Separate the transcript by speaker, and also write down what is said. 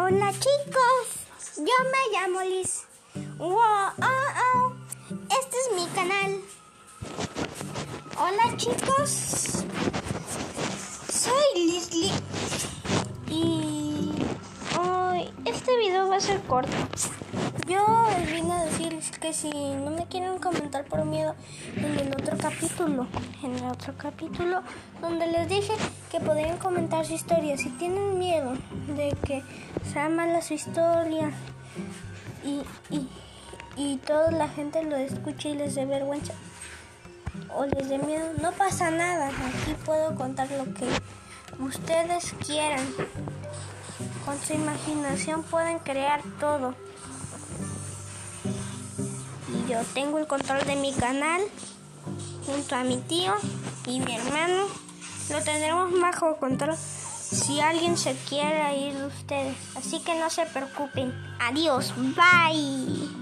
Speaker 1: Hola chicos, yo me llamo Liz. Wow, oh, oh. Este es mi canal. Hola chicos, soy Liz y hoy este video va a ser corto. Yo vine a decirles que si no me quieren comentar por miedo otro capítulo, en el otro capítulo donde les dije que podían comentar su historia, si tienen miedo de que sea mala su historia y, y, y toda la gente lo escuche y les dé vergüenza o les dé miedo, no pasa nada, aquí puedo contar lo que ustedes quieran. Con su imaginación pueden crear todo. Yo tengo el control de mi canal junto a mi tío y mi hermano. Lo tendremos bajo control si alguien se quiere ir de ustedes. Así que no se preocupen. Adiós. Bye.